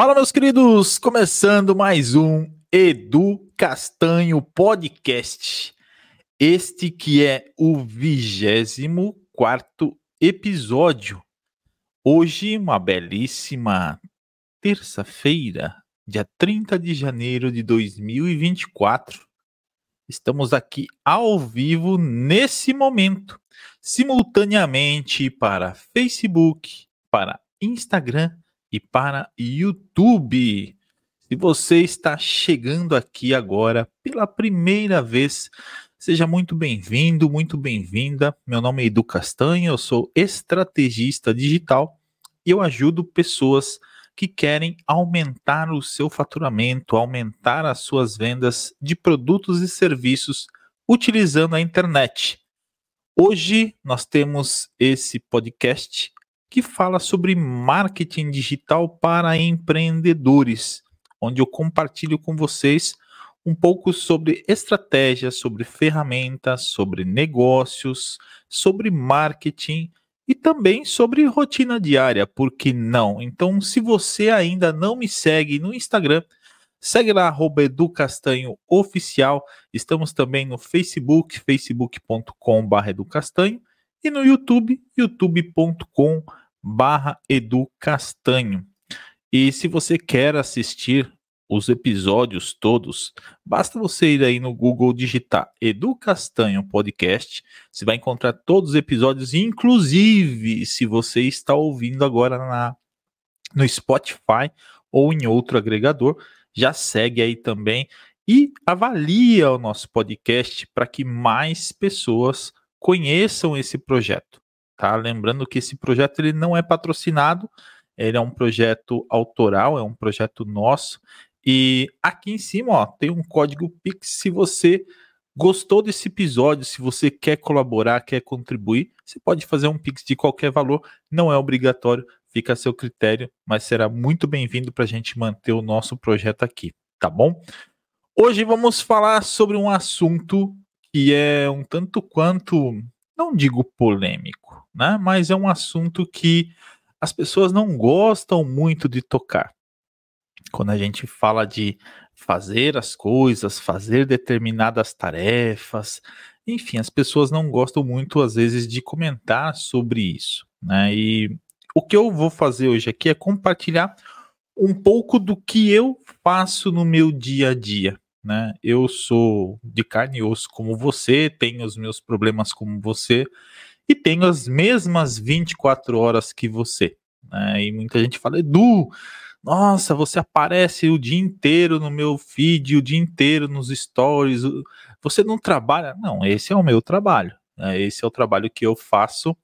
Fala, meus queridos! Começando mais um Edu Castanho Podcast. Este que é o 24 episódio. Hoje, uma belíssima terça-feira, dia 30 de janeiro de 2024. Estamos aqui ao vivo nesse momento, simultaneamente para Facebook, para Instagram e para YouTube. Se você está chegando aqui agora pela primeira vez, seja muito bem-vindo, muito bem-vinda. Meu nome é Edu Castanho, eu sou estrategista digital e eu ajudo pessoas que querem aumentar o seu faturamento, aumentar as suas vendas de produtos e serviços utilizando a internet. Hoje nós temos esse podcast que fala sobre marketing digital para empreendedores, onde eu compartilho com vocês um pouco sobre estratégias, sobre ferramentas, sobre negócios, sobre marketing e também sobre rotina diária, por que não? Então, se você ainda não me segue no Instagram, segue lá, educastanhooficial. Estamos também no Facebook, facebook.com.br educastanho e no YouTube, youtube.com.br barra. E se você quer assistir os episódios todos, basta você ir aí no Google digitar Edu Castanho Podcast. Você vai encontrar todos os episódios, inclusive se você está ouvindo agora na, no Spotify ou em outro agregador, já segue aí também e avalia o nosso podcast para que mais pessoas conheçam esse projeto tá? Lembrando que esse projeto ele não é patrocinado, ele é um projeto autoral, é um projeto nosso. E aqui em cima, ó, tem um código Pix se você gostou desse episódio, se você quer colaborar, quer contribuir, você pode fazer um Pix de qualquer valor, não é obrigatório, fica a seu critério, mas será muito bem-vindo para a gente manter o nosso projeto aqui, tá bom? Hoje vamos falar sobre um assunto que é um tanto quanto, não digo polêmico, né? Mas é um assunto que as pessoas não gostam muito de tocar. Quando a gente fala de fazer as coisas, fazer determinadas tarefas, enfim, as pessoas não gostam muito às vezes de comentar sobre isso, né? E o que eu vou fazer hoje aqui é compartilhar um pouco do que eu faço no meu dia a dia, né? Eu sou de carne e osso como você, tenho os meus problemas como você, e tenho as mesmas 24 horas que você. Né? E muita gente fala, Edu, nossa, você aparece o dia inteiro no meu feed, o dia inteiro nos stories, você não trabalha? Não, esse é o meu trabalho. Né? Esse é o trabalho que eu faço.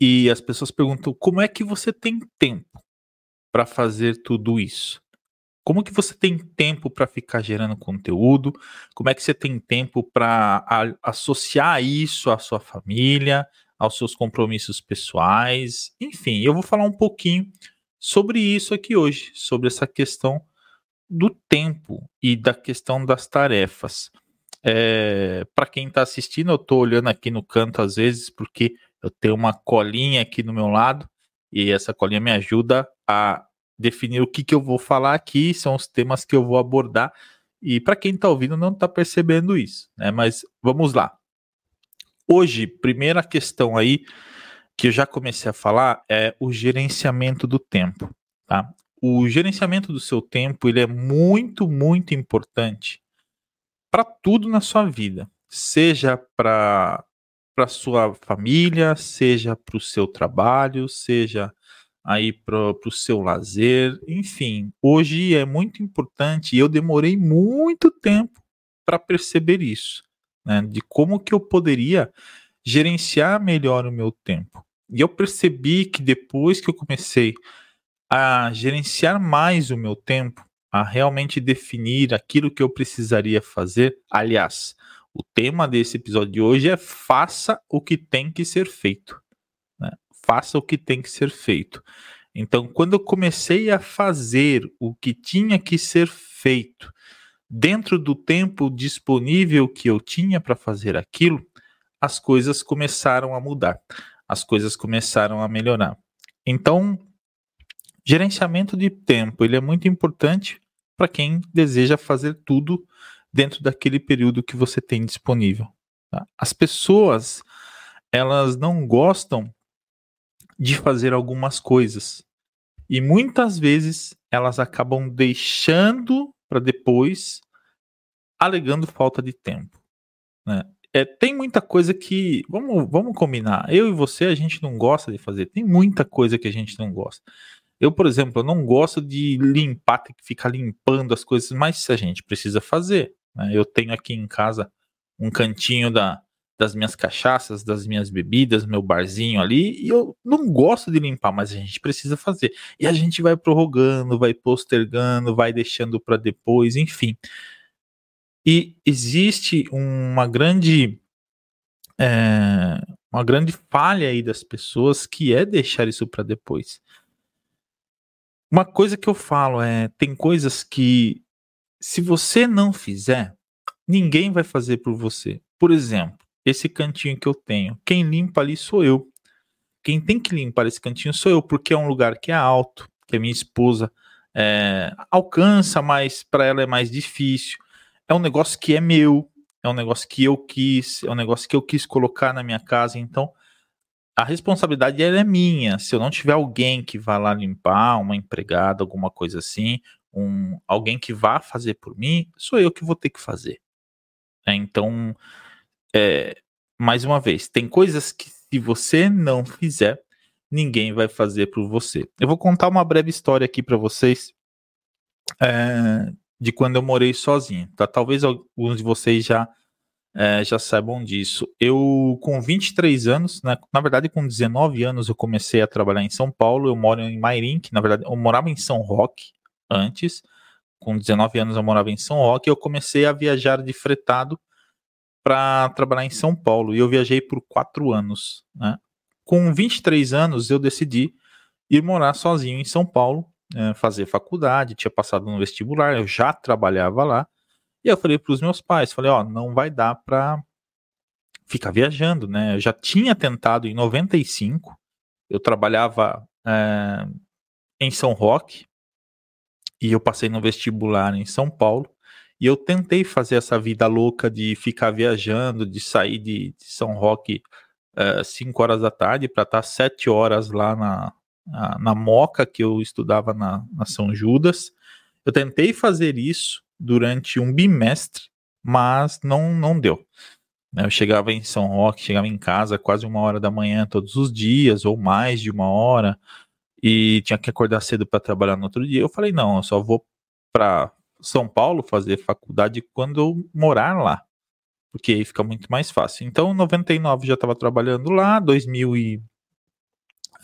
E as pessoas perguntam, como é que você tem tempo para fazer tudo isso? Como que você tem tempo para ficar gerando conteúdo? Como é que você tem tempo para associar isso à sua família, aos seus compromissos pessoais? Enfim, eu vou falar um pouquinho sobre isso aqui hoje, sobre essa questão do tempo e da questão das tarefas. É, para quem está assistindo, eu estou olhando aqui no canto às vezes porque eu tenho uma colinha aqui no meu lado e essa colinha me ajuda a definir o que, que eu vou falar aqui, são os temas que eu vou abordar. E para quem está ouvindo não está percebendo isso, né? Mas vamos lá. Hoje, primeira questão aí que eu já comecei a falar é o gerenciamento do tempo, tá? O gerenciamento do seu tempo ele é muito, muito importante para tudo na sua vida, seja para para sua família, seja para o seu trabalho, seja aí para o seu lazer, enfim, hoje é muito importante e eu demorei muito tempo para perceber isso, né, de como que eu poderia gerenciar melhor o meu tempo. E eu percebi que depois que eu comecei a gerenciar mais o meu tempo, a realmente definir aquilo que eu precisaria fazer, aliás, o tema desse episódio de hoje é faça o que tem que ser feito faça o que tem que ser feito. Então, quando eu comecei a fazer o que tinha que ser feito dentro do tempo disponível que eu tinha para fazer aquilo, as coisas começaram a mudar, as coisas começaram a melhorar. Então, Gerenciamento de tempo, ele é muito importante para quem deseja fazer tudo dentro daquele período que você tem disponível. Tá? As pessoas, elas não gostam de fazer algumas coisas. E muitas vezes elas acabam deixando para depois, alegando falta de tempo. Né? É, tem muita coisa que. Vamos, vamos combinar. Eu e você, a gente não gosta de fazer. Tem muita coisa que a gente não gosta. Eu, por exemplo, eu não gosto de limpar, ter que ficar limpando as coisas, mas a gente precisa fazer. Né? Eu tenho aqui em casa um cantinho da, das minhas cachaças, das minhas bebidas, meu barzinho ali, e eu não gosto de limpar, mas a gente precisa fazer. E a gente vai prorrogando, vai postergando, vai deixando para depois, enfim. E existe uma grande é, uma grande falha aí das pessoas que é deixar isso para depois. Uma coisa que eu falo é, tem coisas que se você não fizer, ninguém vai fazer por você. Por exemplo, esse cantinho que eu tenho, quem limpa ali sou eu. Quem tem que limpar esse cantinho sou eu, porque é um lugar que é alto, que a minha esposa é, alcança, mas para ela é mais difícil. É um negócio que é meu, é um negócio que eu quis, é um negócio que eu quis colocar na minha casa, então a responsabilidade é minha. Se eu não tiver alguém que vá lá limpar, uma empregada, alguma coisa assim, um, alguém que vá fazer por mim, sou eu que vou ter que fazer. É, então, é, mais uma vez, tem coisas que se você não fizer, ninguém vai fazer por você. Eu vou contar uma breve história aqui para vocês é, de quando eu morei sozinho. Tá? Talvez alguns de vocês já é, já saibam disso. Eu, com 23 anos, né, na verdade, com 19 anos, eu comecei a trabalhar em São Paulo. Eu moro em Mairink, na verdade, eu morava em São Roque antes. Com 19 anos, eu morava em São Roque. Eu comecei a viajar de fretado para trabalhar em São Paulo. E eu viajei por quatro anos. Né? Com 23 anos, eu decidi ir morar sozinho em São Paulo, é, fazer faculdade. Tinha passado no vestibular, eu já trabalhava lá. E eu falei para os meus pais, falei, ó, não vai dar para ficar viajando, né? Eu já tinha tentado em 95, eu trabalhava é, em São Roque e eu passei no vestibular em São Paulo e eu tentei fazer essa vida louca de ficar viajando, de sair de, de São Roque 5 é, horas da tarde para estar 7 horas lá na, na, na, Moca, que eu estudava na, na São Judas. Eu tentei fazer isso durante um bimestre, mas não, não deu. Né, eu chegava em São Roque, chegava em casa quase uma hora da manhã todos os dias, ou mais de uma hora, e tinha que acordar cedo para trabalhar no outro dia. Eu falei: não, eu só vou para São Paulo fazer faculdade quando eu morar lá, porque aí fica muito mais fácil. Então, em 99 já estava trabalhando lá, 2000 e,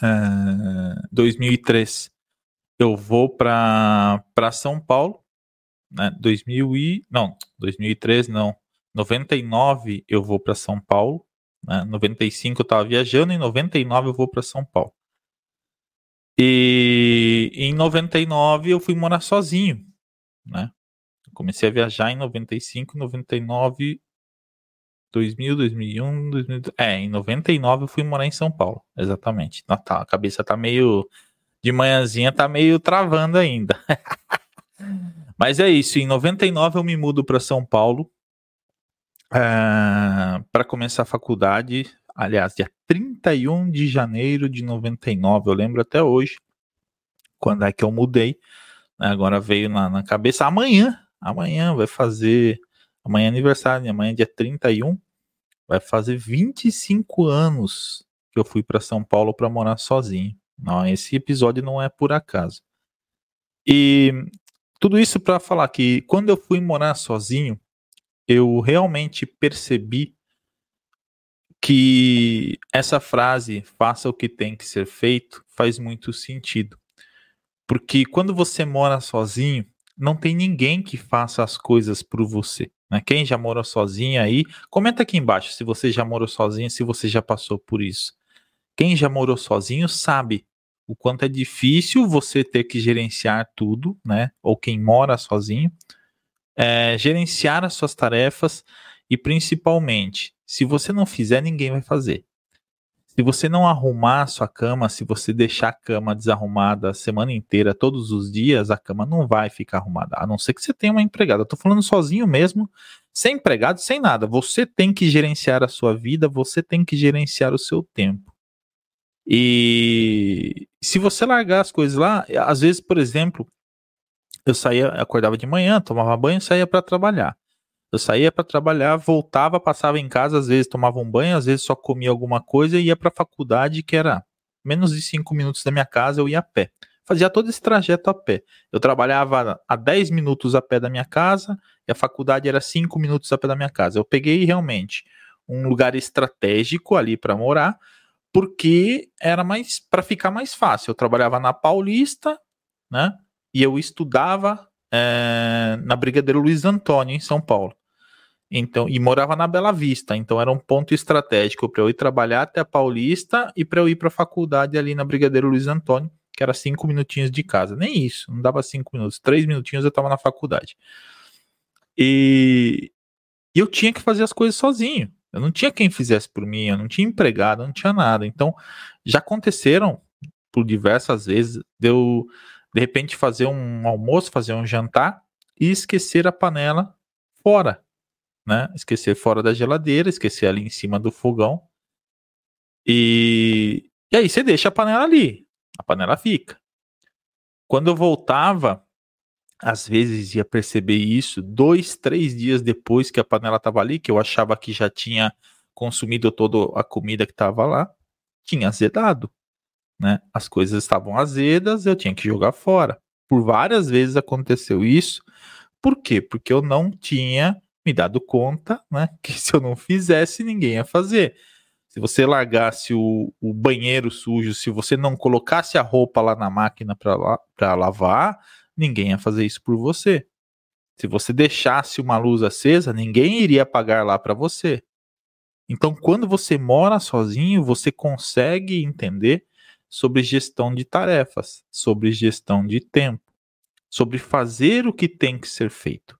uh, 2003 eu vou para São Paulo né? 2000 e não, 2003 não. 99 eu vou para São Paulo, né? 95 eu estava viajando, em 99 eu vou para São Paulo. E em 99 eu fui morar sozinho, né? Comecei a viajar em 95, 99, 2000, 2001, 2000, é, em 99 eu fui morar em São Paulo, exatamente. Tá, a cabeça tá meio de manhãzinha tá meio travando ainda. Mas é isso, em 99 eu me mudo para São Paulo uh, eh, para começar a faculdade. Aliás, dia 31 de janeiro de 99, eu lembro até hoje, quando é que eu mudei. Né, agora veio na, na cabeça, amanhã, amanhã vai fazer, amanhã é aniversário, amanhã é dia 31, vai fazer 25 anos que eu fui para São Paulo para morar sozinho. Não, esse episódio não é por acaso. E tudo isso para falar que quando eu fui morar sozinho, eu realmente percebi que essa frase, faça o que tem que ser feito, faz muito sentido. Porque quando você mora sozinho, não tem ninguém que faça as coisas por você. Né? Quem já morou sozinho aí, comenta aqui embaixo se você já morou sozinho, se você já passou por isso. Quem já morou sozinho sabe o quanto é difícil você ter que gerenciar tudo, né? Ou quem mora sozinho, é, gerenciar as suas tarefas e principalmente, se você não fizer, ninguém vai fazer. Se você não arrumar a sua cama, se você deixar a cama desarrumada a semana inteira, todos os dias, a cama não vai ficar arrumada. A não ser que você tenha uma empregada. Eu tô falando sozinho mesmo, sem empregado, sem nada. Você tem que gerenciar a sua vida, você tem que gerenciar o seu tempo. E se você largar as coisas lá, às vezes, por exemplo, eu saía, acordava de manhã, tomava banho e saía para trabalhar. Eu saía para trabalhar, voltava, passava em casa, às vezes tomava um banho, às vezes só comia alguma coisa e ia para a faculdade, que era menos de cinco minutos da minha casa, eu ia a pé. Fazia todo esse trajeto a pé. Eu trabalhava a 10 minutos a pé da minha casa e a faculdade era 5 minutos a pé da minha casa. Eu peguei realmente um lugar estratégico ali para morar, porque era mais para ficar mais fácil. Eu trabalhava na Paulista, né? E eu estudava é, na Brigadeiro Luiz Antônio, em São Paulo. Então, e morava na Bela Vista, então era um ponto estratégico para eu ir trabalhar até a Paulista e para eu ir para a faculdade ali na Brigadeiro Luiz Antônio, que era cinco minutinhos de casa. Nem isso, não dava cinco minutos, três minutinhos eu estava na faculdade. E, eu tinha que fazer as coisas sozinho. Eu não tinha quem fizesse por mim, eu não tinha empregado, eu não tinha nada. Então, já aconteceram por diversas vezes de eu, de repente, fazer um almoço, fazer um jantar e esquecer a panela fora né? Esquecer fora da geladeira, esquecer ali em cima do fogão. E, e aí você deixa a panela ali. A panela fica. Quando eu voltava, às vezes ia perceber isso dois, três dias depois que a panela estava ali, que eu achava que já tinha consumido toda a comida que estava lá, tinha azedado. Né? As coisas estavam azedas, eu tinha que jogar fora. Por várias vezes aconteceu isso. Por quê? Porque eu não tinha me dado conta, né, que se eu não fizesse, ninguém ia fazer. Se você largasse o, o banheiro sujo, se você não colocasse a roupa lá na máquina para lavar, ninguém ia fazer isso por você. Se você deixasse uma luz acesa, ninguém iria apagar lá para você. Então, quando você mora sozinho, você consegue entender sobre gestão de tarefas, sobre gestão de tempo, sobre fazer o que tem que ser feito.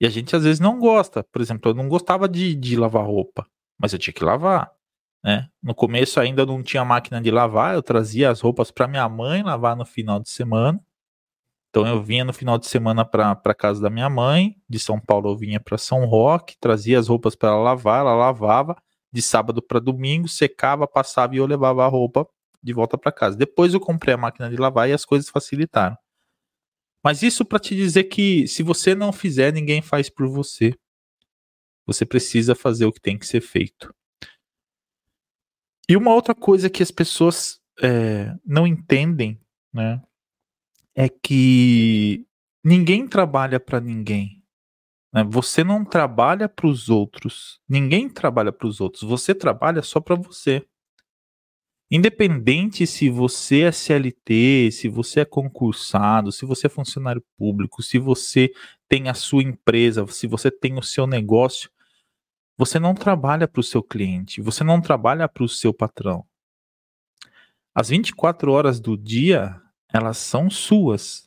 E a gente às vezes não gosta. Por exemplo, eu não gostava de, de lavar roupa, mas eu tinha que lavar. Né? No começo ainda não tinha máquina de lavar, eu trazia as roupas para minha mãe lavar no final de semana. Então eu vinha no final de semana para casa da minha mãe, de São Paulo eu vinha para São Roque, trazia as roupas para ela lavar, ela lavava, de sábado para domingo, secava, passava e eu levava a roupa de volta para casa. Depois eu comprei a máquina de lavar e as coisas facilitaram. Mas isso para te dizer que se você não fizer, ninguém faz por você. Você precisa fazer o que tem que ser feito. E uma outra coisa que as pessoas é, não entendem, né, é que ninguém trabalha para ninguém. Né? Você não trabalha para os outros. Ninguém trabalha para os outros. Você trabalha só para você. Independente se você é CLT, se você é concursado, se você é funcionário público, se você tem a sua empresa, se você tem o seu negócio, você não trabalha para o seu cliente, você não trabalha para o seu patrão. As 24 horas do dia, elas são suas.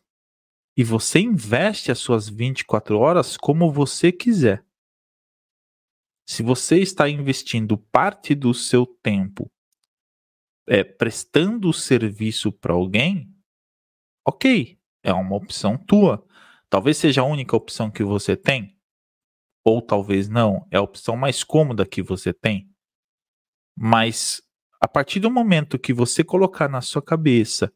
E você investe as suas 24 horas como você quiser. Se você está investindo parte do seu tempo é, prestando o serviço para alguém, ok, é uma opção tua. Talvez seja a única opção que você tem, ou talvez não, é a opção mais cômoda que você tem. Mas a partir do momento que você colocar na sua cabeça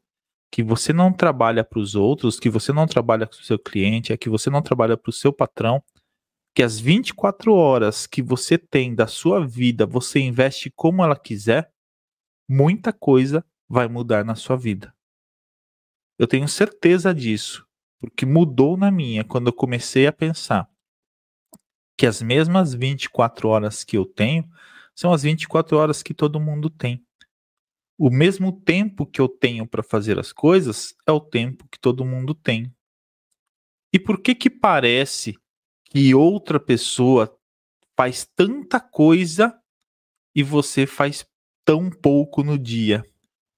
que você não trabalha para os outros, que você não trabalha para o seu cliente, é que você não trabalha para o seu patrão, que as 24 horas que você tem da sua vida você investe como ela quiser, muita coisa vai mudar na sua vida. Eu tenho certeza disso, porque mudou na minha quando eu comecei a pensar que as mesmas 24 horas que eu tenho são as 24 horas que todo mundo tem. O mesmo tempo que eu tenho para fazer as coisas é o tempo que todo mundo tem. E por que que parece que outra pessoa faz tanta coisa e você faz tão pouco no dia.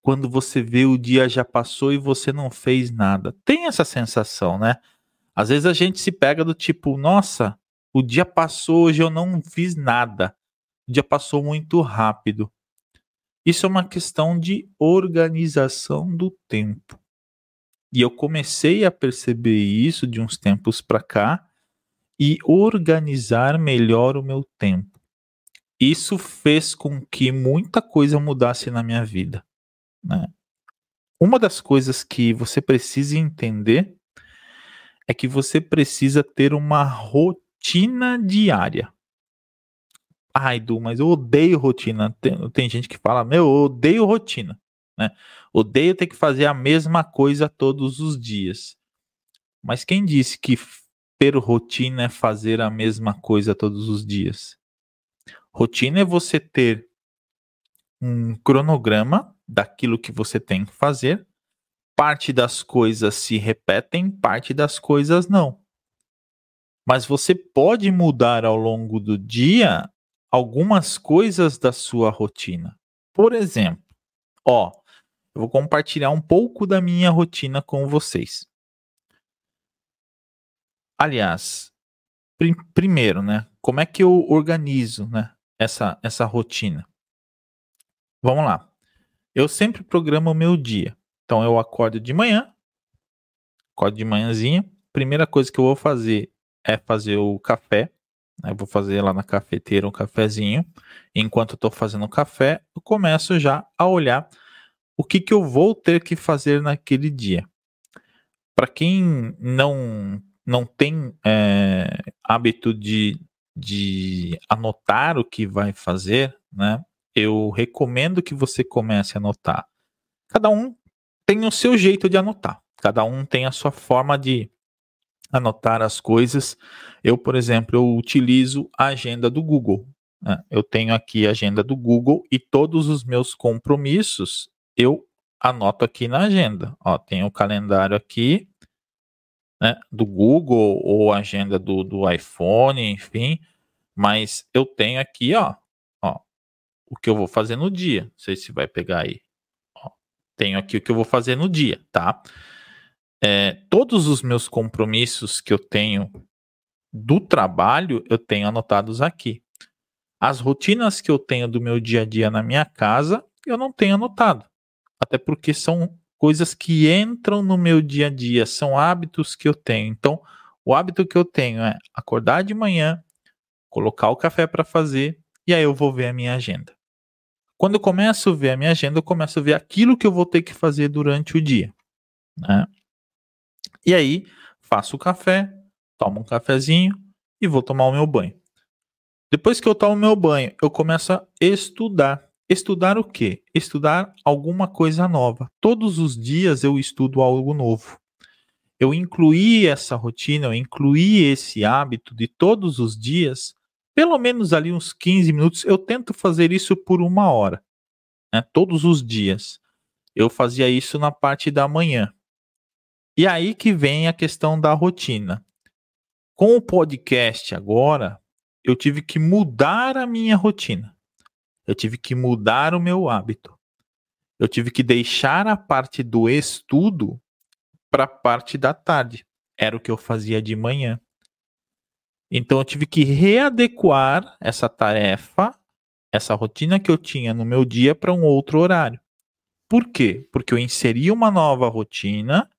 Quando você vê o dia já passou e você não fez nada. Tem essa sensação, né? Às vezes a gente se pega do tipo, nossa, o dia passou, hoje eu não fiz nada. O dia passou muito rápido. Isso é uma questão de organização do tempo. E eu comecei a perceber isso de uns tempos para cá e organizar melhor o meu tempo. Isso fez com que muita coisa mudasse na minha vida. Né? Uma das coisas que você precisa entender é que você precisa ter uma rotina diária. Ai, Du, mas eu odeio rotina. Tem, tem gente que fala, meu, eu odeio rotina. Né? Odeio ter que fazer a mesma coisa todos os dias. Mas quem disse que ter rotina é fazer a mesma coisa todos os dias? Rotina é você ter um cronograma daquilo que você tem que fazer. Parte das coisas se repetem, parte das coisas não. Mas você pode mudar ao longo do dia algumas coisas da sua rotina. Por exemplo, ó, eu vou compartilhar um pouco da minha rotina com vocês. Aliás, prim primeiro, né? Como é que eu organizo, né? Essa, essa rotina. Vamos lá. Eu sempre programo o meu dia. Então eu acordo de manhã, acordo de manhãzinha. Primeira coisa que eu vou fazer é fazer o café. Eu vou fazer lá na cafeteira um cafezinho. Enquanto eu estou fazendo o café, eu começo já a olhar o que, que eu vou ter que fazer naquele dia. Para quem não, não tem é, hábito de, de anotar o que vai fazer, né? Eu recomendo que você comece a anotar. Cada um tem o seu jeito de anotar. Cada um tem a sua forma de anotar as coisas. Eu, por exemplo, eu utilizo a agenda do Google. Né? Eu tenho aqui a agenda do Google e todos os meus compromissos eu anoto aqui na agenda. Ó, tem o calendário aqui, né, do Google ou agenda do, do iPhone, enfim. Mas eu tenho aqui, ó, ó, o que eu vou fazer no dia. Não sei se vai pegar aí. Ó, tenho aqui o que eu vou fazer no dia, tá? é, todos os meus compromissos que eu tenho do trabalho, eu tenho anotados aqui. As rotinas que eu tenho do meu dia a dia na minha casa, eu não tenho anotado. Até porque são coisas que entram no meu dia a dia, são hábitos que eu tenho. Então, o hábito que eu tenho é acordar de manhã, colocar o café para fazer e aí eu vou ver a minha agenda. Quando eu começo a ver a minha agenda, eu começo a ver aquilo que eu vou ter que fazer durante o dia. Né? E aí, faço o café, tomo um cafezinho e vou tomar o meu banho. Depois que eu tomo meu banho, eu começo a estudar. Estudar o quê? Estudar alguma coisa nova. Todos os dias eu estudo algo novo. Eu incluí essa rotina, eu incluí esse hábito de todos os dias, pelo menos ali uns 15 minutos. Eu tento fazer isso por uma hora, né? todos os dias. Eu fazia isso na parte da manhã. E aí que vem a questão da rotina. Com o podcast agora, eu tive que mudar a minha rotina. Eu tive que mudar o meu hábito. Eu tive que deixar a parte do estudo para a parte da tarde. Era o que eu fazia de manhã. Então eu tive que readequar essa tarefa, essa rotina que eu tinha no meu dia para um outro horário. Por quê? Porque eu inseri uma nova rotina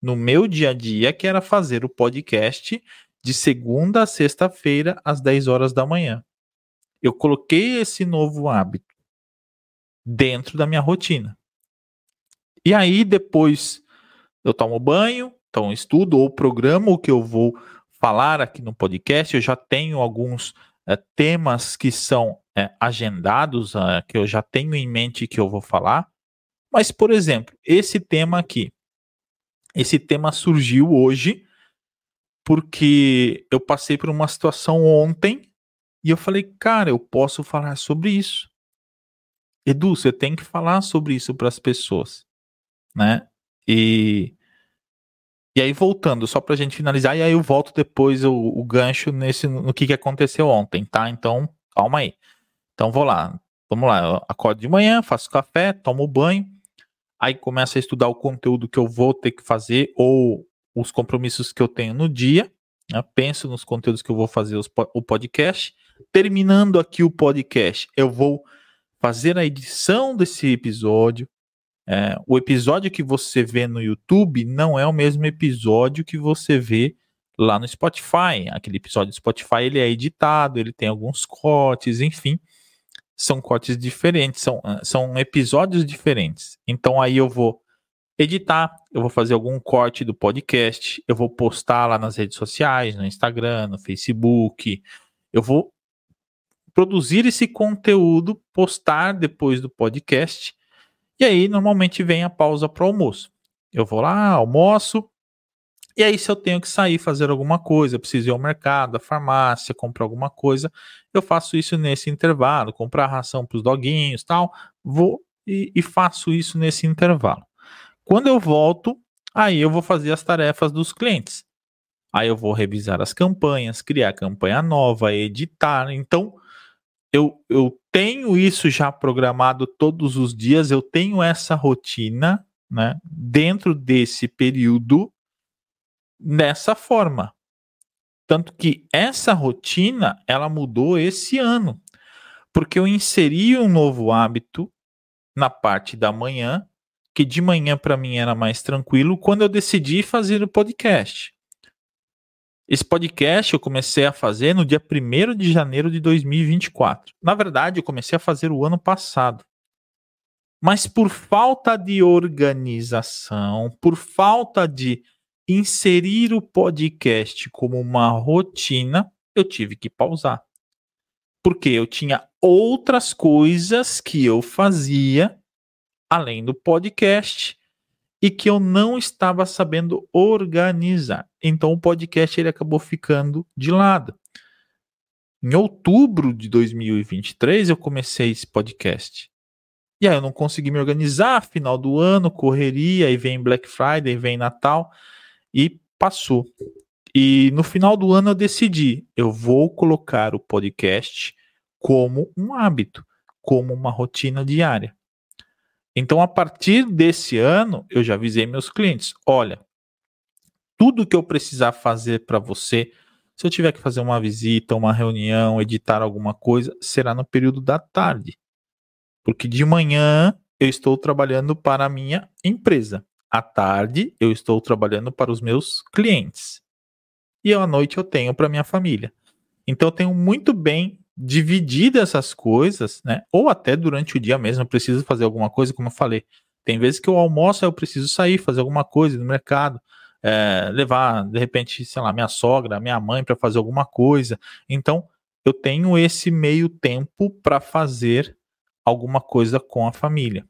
no meu dia a dia, que era fazer o podcast de segunda a sexta-feira, às 10 horas da manhã. Eu coloquei esse novo hábito dentro da minha rotina. E aí, depois, eu tomo banho, então estudo ou programo o que eu vou falar aqui no podcast. Eu já tenho alguns é, temas que são é, agendados, é, que eu já tenho em mente que eu vou falar. Mas, por exemplo, esse tema aqui, esse tema surgiu hoje porque eu passei por uma situação ontem e eu falei, cara, eu posso falar sobre isso. Edu, você tem que falar sobre isso para as pessoas, né? E e aí voltando, só para a gente finalizar, e aí eu volto depois o, o gancho nesse no que, que aconteceu ontem, tá? Então, calma aí. Então vou lá. Vamos lá, eu acordo de manhã, faço café, tomo banho, aí começo a estudar o conteúdo que eu vou ter que fazer ou os compromissos que eu tenho no dia, né? penso nos conteúdos que eu vou fazer os, o podcast. Terminando aqui o podcast, eu vou fazer a edição desse episódio. É, o episódio que você vê no YouTube não é o mesmo episódio que você vê lá no Spotify. Aquele episódio do Spotify ele é editado, ele tem alguns cortes, enfim, são cortes diferentes, são, ah, são episódios diferentes. Então aí eu vou editar, eu vou fazer algum corte do podcast, eu vou postar lá nas redes sociais, no Instagram, no Facebook, eu vou produzir esse conteúdo, postar depois do podcast, e aí normalmente vem a pausa para o almoço. Eu vou lá, almoço, e aí, se eu tenho que sair fazer alguma coisa, preciso ir ao mercado, à farmácia, comprar alguma coisa, eu faço isso nesse intervalo, comprar ração para os doguinhos tal, vou e, e, faço isso nesse intervalo. Quando eu volto, aí eu vou fazer as tarefas dos clientes. Aí eu vou revisar as campanhas, criar campanha nova, editar. Então, eu, eu tenho isso já programado todos os dias, eu tenho essa rotina, né? Dentro desse período dessa forma. Tanto que essa rotina ela mudou esse ano, porque eu inseri um novo hábito na parte da manhã, que de manhã para mim era mais tranquilo, quando eu decidi fazer o podcast. Esse podcast eu comecei a fazer no dia 1 de janeiro de 2024. Na verdade, eu comecei a fazer o ano passado. Mas por falta de organização, por falta de inserir o podcast como uma rotina, eu tive que pausar. Porque eu tinha outras coisas que eu fazia além do podcast e que eu não estava sabendo organizar. Então o podcast ele acabou ficando de lado. Em outubro de 2023 eu comecei esse podcast. E aí eu não consegui me organizar, final do ano, correria, aí vem Black Friday, vem Natal e passou. E no final do ano eu decidi, eu vou colocar o podcast como um hábito, como uma rotina diária. Então, a partir desse ano, eu já avisei meus clientes: olha, tudo que eu precisar fazer para você, se eu tiver que fazer uma visita, uma reunião, editar alguma coisa, será no período da tarde. Porque de manhã eu estou trabalhando para a minha empresa. À tarde, eu estou trabalhando para os meus clientes. E à noite eu tenho para minha família. Então eu tenho muito bem dividido essas coisas, né? Ou até durante o dia mesmo eu preciso fazer alguma coisa, como eu falei. Tem vezes que eu almoço, eu preciso sair, fazer alguma coisa no mercado, é, levar, de repente, sei lá, minha sogra, minha mãe para fazer alguma coisa. Então, eu tenho esse meio tempo para fazer alguma coisa com a família.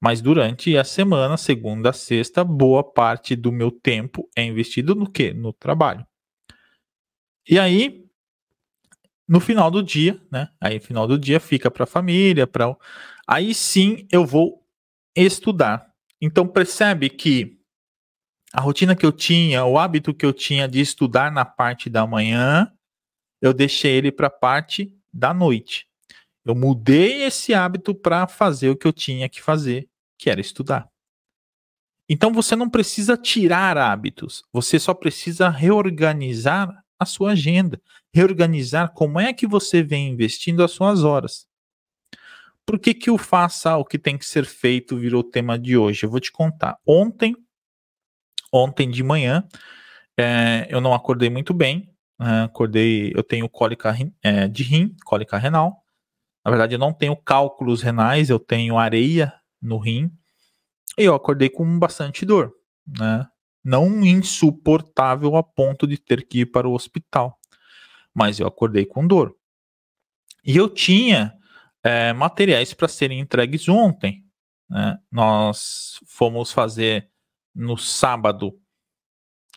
Mas durante a semana, segunda a sexta, boa parte do meu tempo é investido no quê? No trabalho. E aí, no final do dia, né? Aí, final do dia, fica para a família, para. Aí sim eu vou estudar. Então, percebe que a rotina que eu tinha, o hábito que eu tinha de estudar na parte da manhã, eu deixei ele para a parte da noite. Eu mudei esse hábito para fazer o que eu tinha que fazer que era estudar. Então você não precisa tirar hábitos, você só precisa reorganizar a sua agenda, reorganizar como é que você vem investindo as suas horas. Por que, que o faça o que tem que ser feito virou o tema de hoje? Eu vou te contar. Ontem, ontem de manhã, é, eu não acordei muito bem. É, acordei, eu tenho cólica é, de rim, cólica renal. Na verdade, eu não tenho cálculos renais, eu tenho areia no rim. E eu acordei com bastante dor, né? Não insuportável a ponto de ter que ir para o hospital, mas eu acordei com dor. E eu tinha é, materiais para serem entregues ontem. Né? Nós fomos fazer no sábado,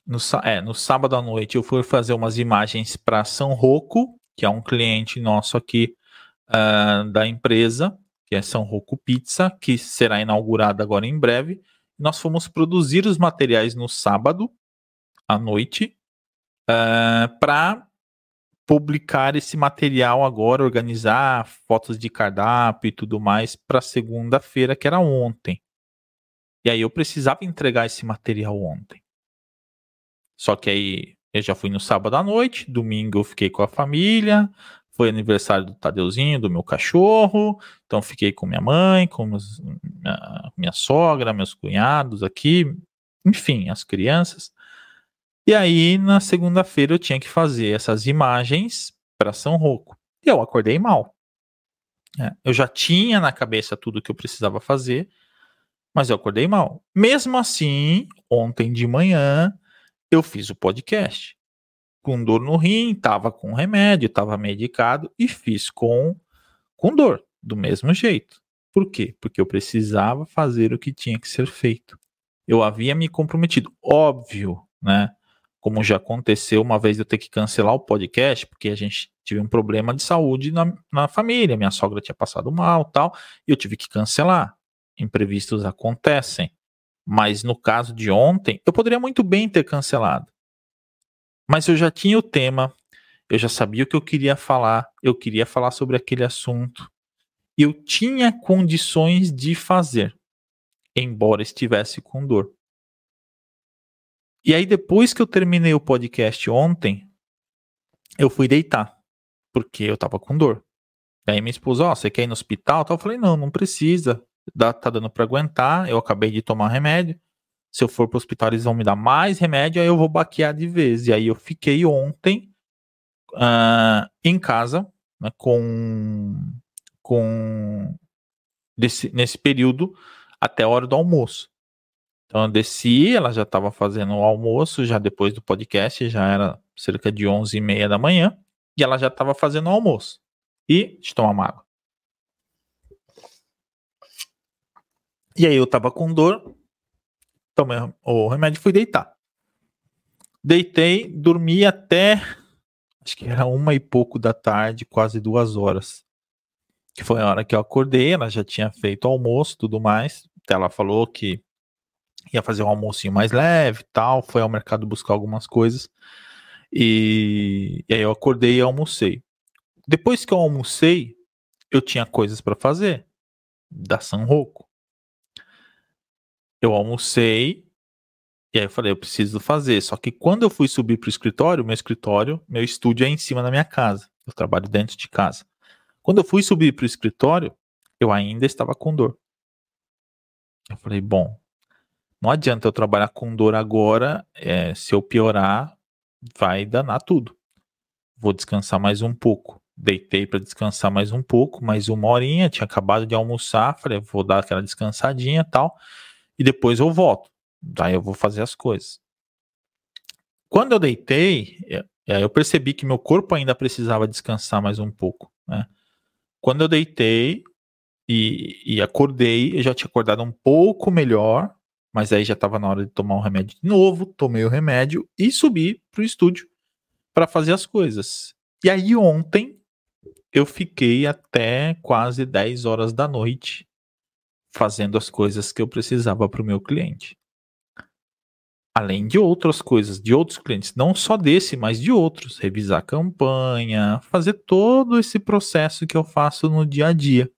no, é, no sábado à noite, eu fui fazer umas imagens para São Roco, que é um cliente nosso aqui uh, da empresa que é São Rocco Pizza, que será inaugurada agora em breve. Nós fomos produzir os materiais no sábado à noite uh, eh, para publicar esse material agora, organizar fotos de cardápio e tudo mais para segunda-feira, que era ontem. E aí eu precisava entregar esse material ontem. Só que aí eu já fui no sábado à noite, domingo eu fiquei com a família, foi aniversário do Tadeuzinho, do meu cachorro, então fiquei com minha mãe, com meus, minha, sogra, meus cunhados aqui, enfim, as crianças. E aí, na segunda-feira, eu tinha que fazer essas imagens para São Roco. E eu acordei mal. É, eu já tinha na cabeça tudo que eu precisava fazer, mas eu acordei mal. Mesmo assim, ontem de manhã, eu fiz o podcast com dor no rim, tava com remédio, tava medicado e fiz com com dor, do mesmo jeito. Por quê? Porque eu precisava fazer o que tinha que ser feito. Eu havia me comprometido, óbvio, né? Como já aconteceu uma vez eu ter que cancelar o podcast, porque a gente tive um problema de saúde na, na família, minha sogra tinha passado mal tal, e eu tive que cancelar. Imprevistos acontecem. Mas no caso de ontem, eu poderia muito bem ter cancelado. Mas eu já tinha o tema, eu já sabia o que eu queria falar, eu queria falar sobre aquele assunto. Eu tinha condições de fazer, embora estivesse com dor. E aí, depois que eu terminei o podcast ontem, eu fui deitar, porque eu tava com dor. Aí minha esposa, ó, oh, você quer ir no hospital? Eu falei, não, não precisa. Tá dando para aguentar. Eu acabei de tomar remédio se eu for para o hospital, eles vão me dar mais remédio, aí eu vou baquear de vez. E aí eu fiquei ontem uh, em casa, né, com, com desse, nesse período até a hora do almoço. Então eu desci, ela já estava fazendo o almoço, já depois do podcast, já era cerca de 11 e meia da manhã, e ela já estava fazendo o almoço. E, deixa água. E aí eu tava com dor, tomei o remédio e fui deitar. Deitei, dormi até acho que era uma e pouco da tarde, quase duas horas. Que foi a hora que eu acordei, ela já tinha feito almoço tudo mais. Ela falou que ia fazer um almocinho mais leve tal. Foi ao mercado buscar algumas coisas. E, e aí eu acordei e almocei. Depois que eu almocei, eu tinha coisas para fazer da San Rocco eu almocei e aí eu falei, eu preciso fazer. Só que quando eu fui subir para o escritório, meu escritório, meu estúdio é em cima da minha casa. Eu trabalho dentro de casa. Quando eu fui subir para o escritório, eu ainda estava com dor. Eu falei, bom, não adianta eu trabalhar com dor agora. É, se eu piorar, vai danar tudo. Vou descansar mais um pouco. Deitei para descansar mais um pouco, mais uma horinha. Tinha acabado de almoçar. Falei, vou dar aquela descansadinha tal e depois eu volto. Daí eu vou fazer as coisas. Quando eu deitei, eu percebi que meu corpo ainda precisava descansar mais um pouco. Né? Quando eu deitei e, e acordei, eu já tinha acordado um pouco melhor, mas aí já estava na hora de tomar um remédio de novo. Tomei o remédio e subi para o estúdio para fazer as coisas. E aí ontem eu fiquei até quase 10 horas da noite fazendo as coisas que eu precisava para o meu cliente. Além de outras coisas, de outros clientes, não só desse, mas de outros, revisar a campanha, fazer todo esse processo que eu faço no dia a dia.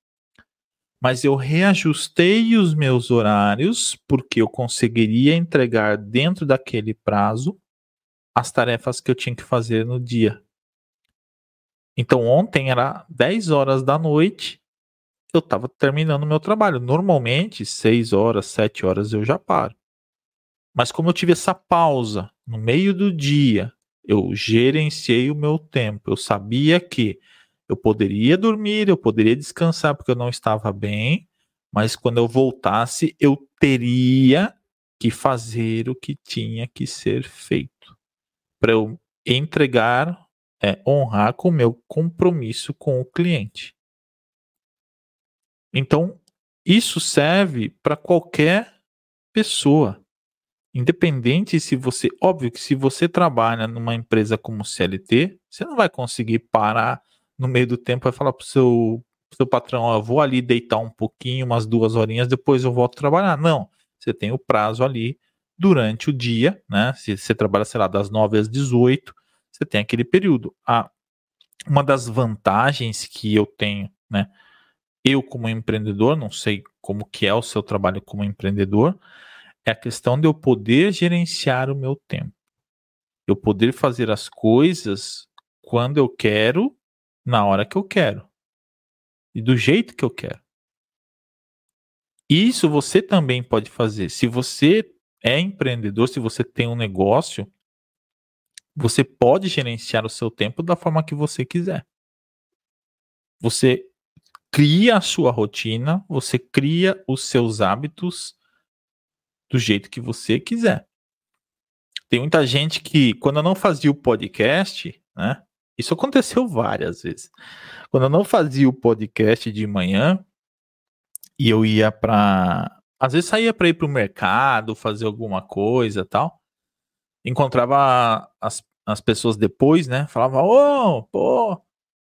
Mas eu reajustei os meus horários porque eu conseguiria entregar dentro daquele prazo as tarefas que eu tinha que fazer no dia. Então ontem era 10 horas da noite eu estava terminando meu trabalho. Normalmente, 6 horas, 7 horas eu já paro. Mas como eu tive essa pausa no meio do dia, eu gerenciei o meu tempo. Eu sabia que eu poderia dormir, eu poderia descansar porque eu não estava bem, mas quando eu voltasse, eu teria que fazer o que tinha que ser feito para eu entregar, é, honrar com o meu compromisso com o cliente. Então, isso serve para qualquer pessoa. Independente se você. Óbvio que se você trabalha numa empresa como CLT, você não vai conseguir parar no meio do tempo e falar para o seu, seu patrão: ó, eu vou ali deitar um pouquinho, umas duas horinhas, depois eu volto trabalhar. Não. Você tem o prazo ali durante o dia, né? Se você trabalha, sei lá, das 9 às 18, você tem aquele período. Ah, uma das vantagens que eu tenho, né? eu como empreendedor, não sei como que é o seu trabalho como empreendedor, é a questão de eu poder gerenciar o meu tempo. Eu poder fazer as coisas quando eu quero, na hora que eu quero e do jeito que eu quero. Isso você também pode fazer. Se você é empreendedor, se você tem um negócio, você pode gerenciar o seu tempo da forma que você quiser. Você cria a sua rotina, você cria os seus hábitos do jeito que você quiser. Tem muita gente que, quando eu não fazia o podcast, né? Isso aconteceu várias vezes. Quando eu não fazia o podcast de manhã e eu ia para, às vezes saía para ir para o mercado, fazer alguma coisa, tal. Encontrava as, as pessoas depois, né? Falava: "Ô, oh, pô,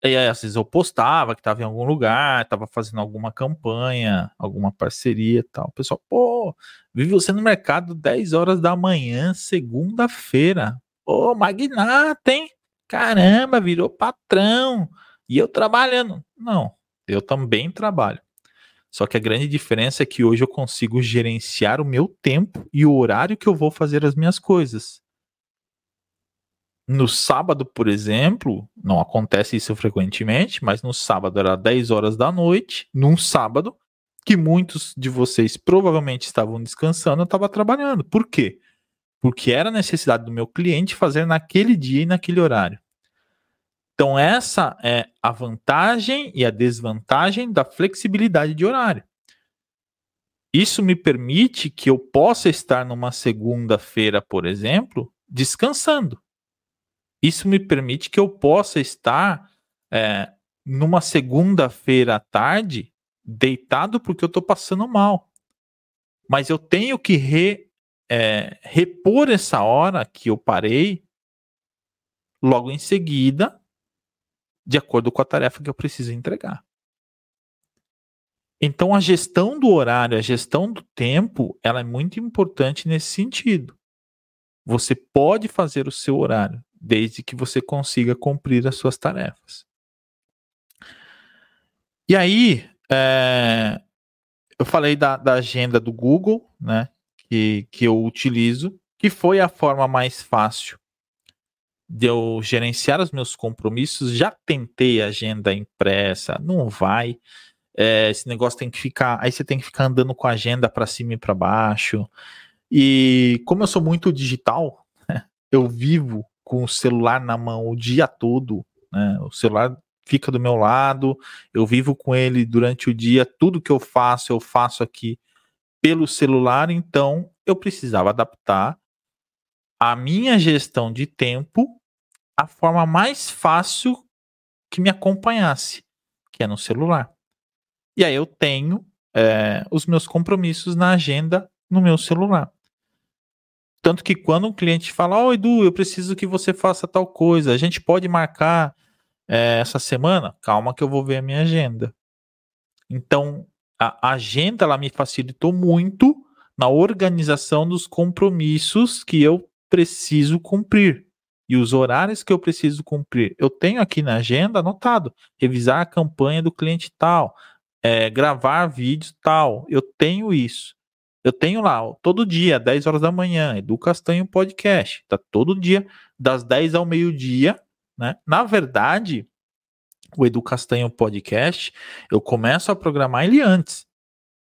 e aí, às vezes eu postava que estava em algum lugar, estava fazendo alguma campanha, alguma parceria e tal. O pessoal, pô, vi você no mercado 10 horas da manhã, segunda-feira. Pô, magnata, hein? Caramba, virou patrão. E eu trabalhando. Não, eu também trabalho. Só que a grande diferença é que hoje eu consigo gerenciar o meu tempo e o horário que eu vou fazer as minhas coisas. No sábado, por exemplo, não acontece isso frequentemente, mas no sábado era 10 horas da noite, num sábado, que muitos de vocês provavelmente estavam descansando, eu estava trabalhando. Por quê? Porque era necessidade do meu cliente fazer naquele dia e naquele horário. Então, essa é a vantagem e a desvantagem da flexibilidade de horário. Isso me permite que eu possa estar numa segunda-feira, por exemplo, descansando. Isso me permite que eu possa estar é, numa segunda-feira à tarde deitado porque eu estou passando mal. Mas eu tenho que re, é, repor essa hora que eu parei logo em seguida, de acordo com a tarefa que eu preciso entregar. Então a gestão do horário, a gestão do tempo, ela é muito importante nesse sentido. Você pode fazer o seu horário desde que você consiga cumprir as suas tarefas. E aí, é, eu falei da, da, agenda do Google, né, que, que eu utilizo, que foi a forma mais fácil de eu gerenciar os meus compromissos. Já tentei agenda impressa, não vai. É, esse negócio tem que ficar. Aí você tem que ficar andando com a agenda para cima e para baixo. E como eu sou muito digital, eu vivo com o celular na mão o dia todo, né? O celular fica do meu lado, eu vivo com ele durante o dia, tudo que eu faço, eu faço aqui pelo celular, então eu precisava adaptar a minha gestão de tempo à forma mais fácil que me acompanhasse, que é no celular. E aí eu tenho é, os meus compromissos na agenda no meu celular. Tanto que quando um cliente fala, ó, oh, Edu, eu preciso que você faça tal coisa, a gente pode marcar é, essa semana? Calma que eu vou ver a minha agenda. Então, a agenda ela me facilitou muito na organização dos compromissos que eu preciso cumprir e os horários que eu preciso cumprir. Eu tenho aqui na agenda anotado: revisar a campanha do cliente tal, é, gravar vídeos tal. Eu tenho isso. Eu tenho lá, todo dia, 10 horas da manhã, Edu Castanho Podcast. Tá todo dia, das 10 ao meio-dia, né? Na verdade, o Edu Castanho Podcast, eu começo a programar ele antes.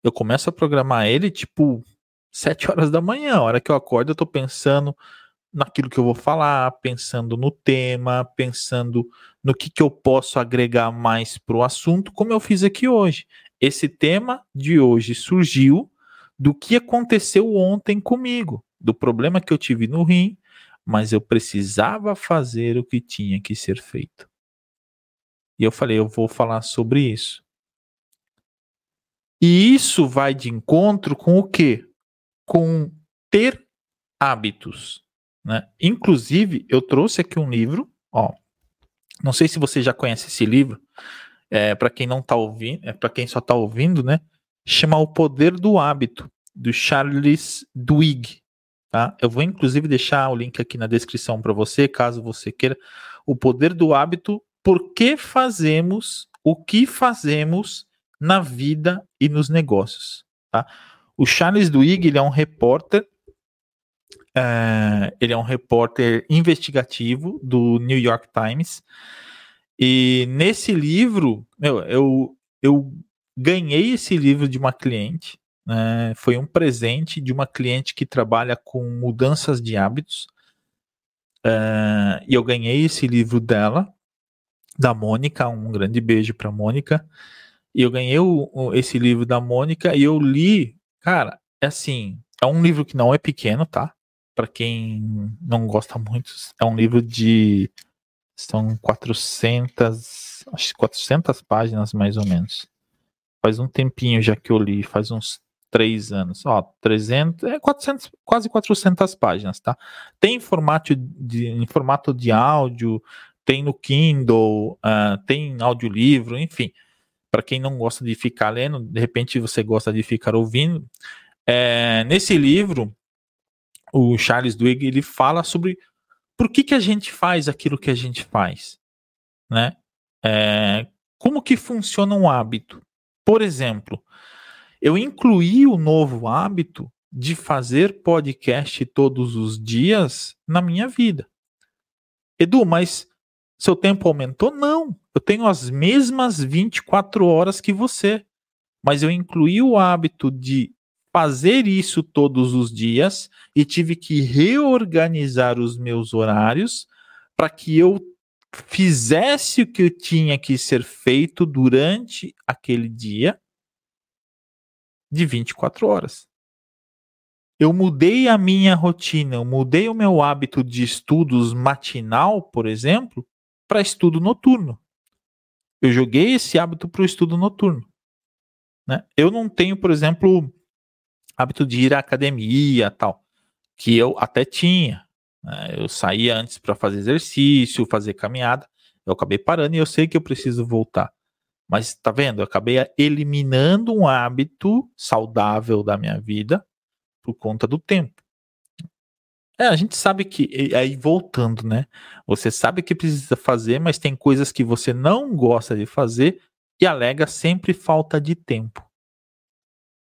Eu começo a programar ele, tipo, 7 horas da manhã. A hora que eu acordo, eu tô pensando naquilo que eu vou falar, pensando no tema, pensando no que, que eu posso agregar mais pro assunto, como eu fiz aqui hoje. Esse tema de hoje surgiu do que aconteceu ontem comigo, do problema que eu tive no rim, mas eu precisava fazer o que tinha que ser feito. E eu falei, eu vou falar sobre isso. E isso vai de encontro com o quê? Com ter hábitos. Né? Inclusive, eu trouxe aqui um livro, ó. Não sei se você já conhece esse livro. É, para quem não está ouvindo, é para quem só está ouvindo, né? Chama O Poder do Hábito, do Charles Duhigg. Tá? Eu vou inclusive deixar o link aqui na descrição para você, caso você queira. O Poder do Hábito, por que fazemos o que fazemos na vida e nos negócios. Tá? O Charles Duhigg ele é um repórter é, ele é um repórter investigativo do New York Times E nesse livro, meu, eu, eu ganhei esse livro de uma cliente, né? Foi um presente de uma cliente que trabalha com mudanças de hábitos. Uh, e eu ganhei esse livro dela, da Mônica. Um grande beijo para Mônica. E eu ganhei o, o, esse livro da Mônica e eu li, cara, é assim, é um livro que não é pequeno, tá? Para quem não gosta muito, é um livro de são 400, acho que 400 páginas mais ou menos. Faz um tempinho já que eu li, faz uns três anos. Ó, 300, é 400, quase 400 páginas, tá? Tem em formato de, em formato de áudio, tem no Kindle, uh, tem audiolivro, enfim. Para quem não gosta de ficar lendo, de repente você gosta de ficar ouvindo. É, nesse livro, o Charles Duhigg ele fala sobre por que, que a gente faz aquilo que a gente faz, né? É, como que funciona um hábito? Por exemplo, eu incluí o novo hábito de fazer podcast todos os dias na minha vida. Edu, mas seu tempo aumentou? Não. Eu tenho as mesmas 24 horas que você. Mas eu incluí o hábito de fazer isso todos os dias e tive que reorganizar os meus horários para que eu fizesse o que tinha que ser feito durante aquele dia de 24 horas. Eu mudei a minha rotina, eu mudei o meu hábito de estudos matinal, por exemplo, para estudo noturno. Eu joguei esse hábito para o estudo noturno. Né? Eu não tenho, por exemplo, hábito de ir à academia tal, que eu até tinha. Né? Eu saía antes para fazer exercício, fazer caminhada. Eu acabei parando e eu sei que eu preciso voltar. Mas tá vendo? Eu acabei eliminando um hábito saudável da minha vida por conta do tempo. É, a gente sabe que, aí voltando, né? Você sabe que precisa fazer, mas tem coisas que você não gosta de fazer e alega sempre falta de tempo.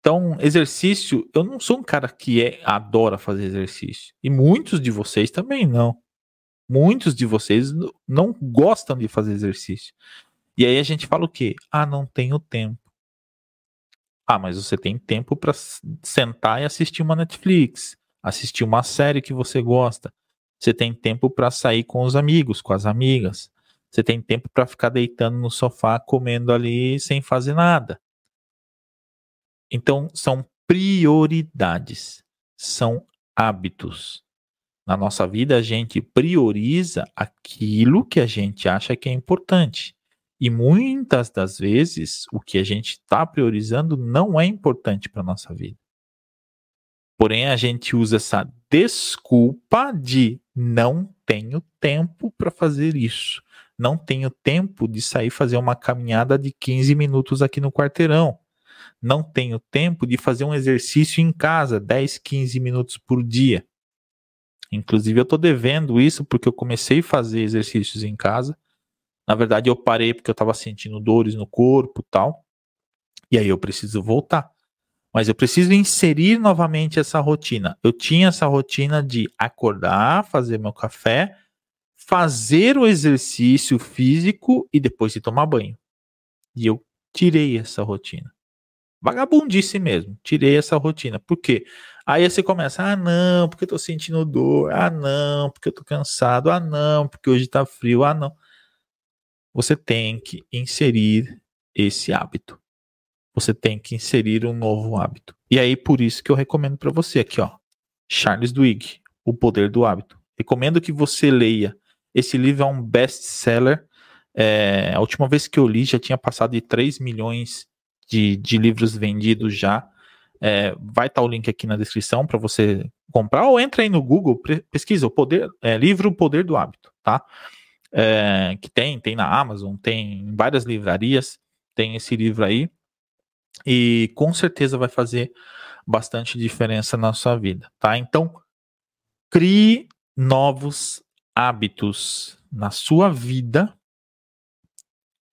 Então, exercício, eu não sou um cara que é, adora fazer exercício. E muitos de vocês também não. Muitos de vocês não gostam de fazer exercício. E aí a gente fala o quê? Ah, não tenho tempo. Ah, mas você tem tempo para sentar e assistir uma Netflix, assistir uma série que você gosta. Você tem tempo para sair com os amigos, com as amigas. Você tem tempo para ficar deitando no sofá comendo ali sem fazer nada. Então, são prioridades, são hábitos. Na nossa vida, a gente prioriza aquilo que a gente acha que é importante. E muitas das vezes, o que a gente está priorizando não é importante para a nossa vida. Porém, a gente usa essa desculpa de não tenho tempo para fazer isso. Não tenho tempo de sair fazer uma caminhada de 15 minutos aqui no quarteirão não tenho tempo de fazer um exercício em casa, 10, 15 minutos por dia. Inclusive, eu estou devendo isso porque eu comecei a fazer exercícios em casa. Na verdade, eu parei porque eu estava sentindo dores no corpo tal. E aí eu preciso voltar. Mas eu preciso inserir novamente essa rotina. Eu tinha essa rotina de acordar, fazer meu café, fazer o exercício físico e depois de tomar banho. E eu tirei essa rotina. Vagabundice mesmo. Tirei essa rotina. Por quê? Aí você começa, ah não, porque eu tô sentindo dor, ah não, porque eu tô cansado, ah não, porque hoje tá frio, ah não. Você tem que inserir esse hábito. Você tem que inserir um novo hábito. E aí por isso que eu recomendo para você aqui, ó, Charles Duhigg, O Poder do Hábito. Recomendo que você leia. Esse livro é um best-seller. É, a última vez que eu li já tinha passado de 3 milhões de, de livros vendidos já. É, vai estar tá o link aqui na descrição para você comprar ou entra aí no Google, pesquisa o poder, é, livro O Poder do Hábito, tá? É, que tem, tem na Amazon, tem em várias livrarias, tem esse livro aí e com certeza vai fazer bastante diferença na sua vida, tá? Então, crie novos hábitos na sua vida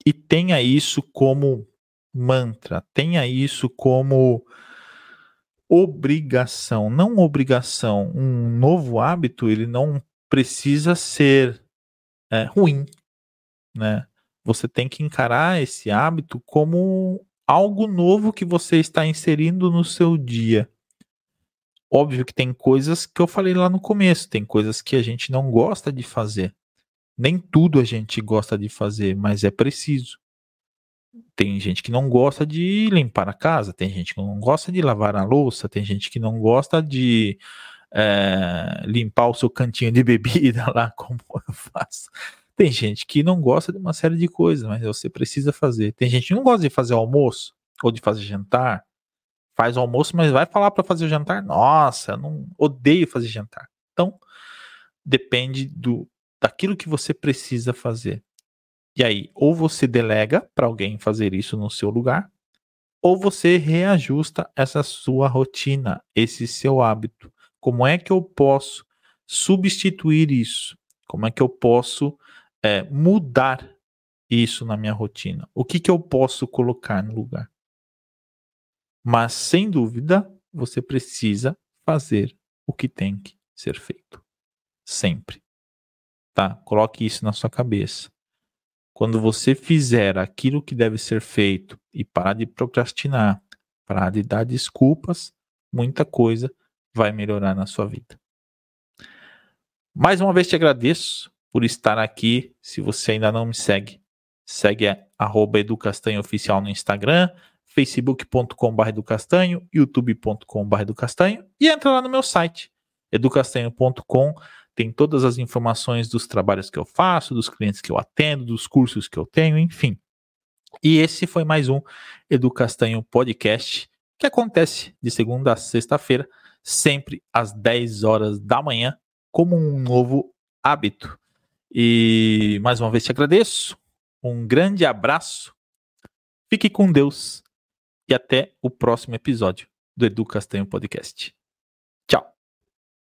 e tenha isso como mantra, tenha isso como obrigação, não obrigação. Um novo hábito, ele não precisa ser é, ruim, né? você tem que encarar esse hábito como algo novo que você está inserindo no seu dia. Óbvio que tem coisas que eu falei lá no começo, tem coisas que a gente não gosta de fazer. Nem tudo a gente gosta de fazer, mas é preciso. Tem gente que não gosta de limpar a casa, tem gente que não gosta de lavar a louça, tem gente que não gosta de é, limpar o seu cantinho de bebida lá, como eu faço. Tem gente que não gosta de uma série de coisas, mas você precisa fazer. Tem gente que não gosta de fazer almoço ou de fazer jantar. Faz o almoço, mas vai falar para fazer o jantar. Nossa, não odeio fazer jantar. Então, depende do daquilo que você precisa fazer. E aí, ou você delega para alguém fazer isso no seu lugar, ou você reajusta essa sua rotina, esse seu hábito. Como é que eu posso substituir isso? Como é que eu posso é, mudar isso na minha rotina? O que, que eu posso colocar no lugar? Mas, sem dúvida, você precisa fazer o que tem que ser feito. Sempre. Tá? Coloque isso na sua cabeça. Quando você fizer aquilo que deve ser feito e parar de procrastinar, parar de dar desculpas, muita coisa vai melhorar na sua vida. Mais uma vez te agradeço por estar aqui. Se você ainda não me segue, segue arroba educastanhooficial no Instagram, facebook.com.br educastanho, youtube.com.br educastanho e entra lá no meu site, educastanho.com tem todas as informações dos trabalhos que eu faço, dos clientes que eu atendo, dos cursos que eu tenho, enfim. E esse foi mais um Edu Castanho Podcast, que acontece de segunda a sexta-feira, sempre às 10 horas da manhã, como um novo hábito. E mais uma vez te agradeço, um grande abraço, fique com Deus e até o próximo episódio do Edu Castanho Podcast.